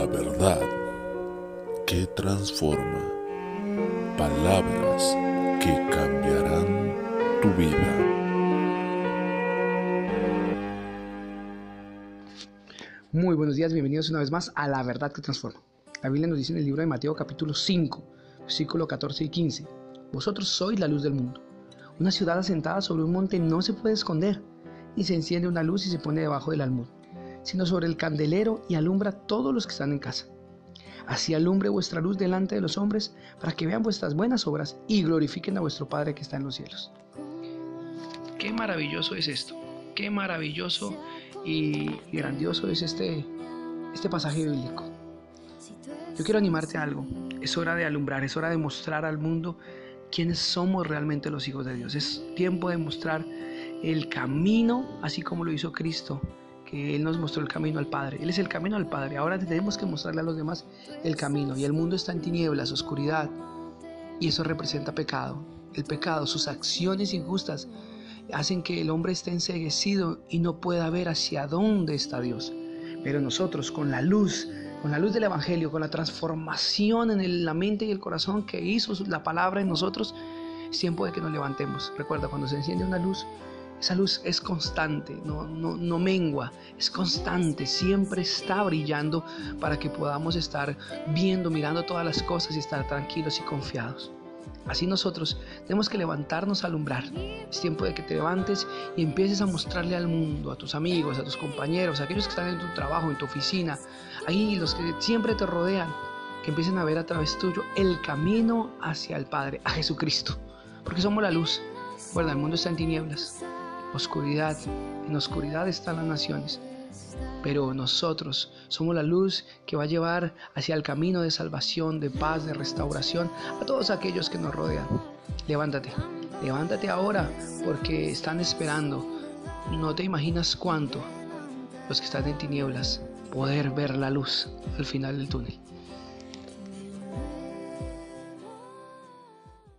La verdad que transforma. Palabras que cambiarán tu vida. Muy buenos días, bienvenidos una vez más a La verdad que transforma. La Biblia nos dice en el libro de Mateo capítulo 5, versículo 14 y 15. Vosotros sois la luz del mundo. Una ciudad asentada sobre un monte no se puede esconder, ni se enciende una luz y se pone debajo del almud sino sobre el candelero y alumbra a todos los que están en casa. Así alumbre vuestra luz delante de los hombres, para que vean vuestras buenas obras y glorifiquen a vuestro Padre que está en los cielos. Qué maravilloso es esto, qué maravilloso y grandioso es este, este pasaje bíblico. Yo quiero animarte a algo, es hora de alumbrar, es hora de mostrar al mundo quiénes somos realmente los hijos de Dios. Es tiempo de mostrar el camino, así como lo hizo Cristo Él nos mostró el camino al Padre. Él es el camino al Padre. Ahora tenemos que mostrarle a los demás el camino. Y el mundo está en tinieblas, oscuridad. Y eso representa pecado. El pecado, sus acciones injustas, hacen que el hombre esté enseguecido y no pueda ver hacia dónde está Dios. Pero nosotros, con la luz, con la luz del Evangelio, con la transformación en la mente y el corazón que hizo la palabra en nosotros, es tiempo de que nos levantemos. Recuerda, cuando se enciende una luz, esa luz es constante, no, no, mengua, es constante, siempre está brillando para que podamos estar viendo, mirando todas las cosas y estar tranquilos y confiados. Así nosotros tenemos que levantarnos a alumbrar. Es tiempo de que te levantes y empieces a mostrarle al mundo, a tus amigos, a tus compañeros, a aquellos que están en tu trabajo, en tu oficina, ahí los que siempre te rodean, que empiecen a ver a través tuyo el camino hacia el Padre, a Jesucristo. Porque somos la luz. Recuerda, el mundo está en tinieblas oscuridad, en oscuridad están las naciones. Pero nosotros somos la luz que va a llevar hacia el camino de salvación, de paz, de restauración a todos aquellos que nos rodean. Levántate, levántate ahora porque están esperando. No te imaginas cuánto los que están en tinieblas poder ver la luz al final del túnel.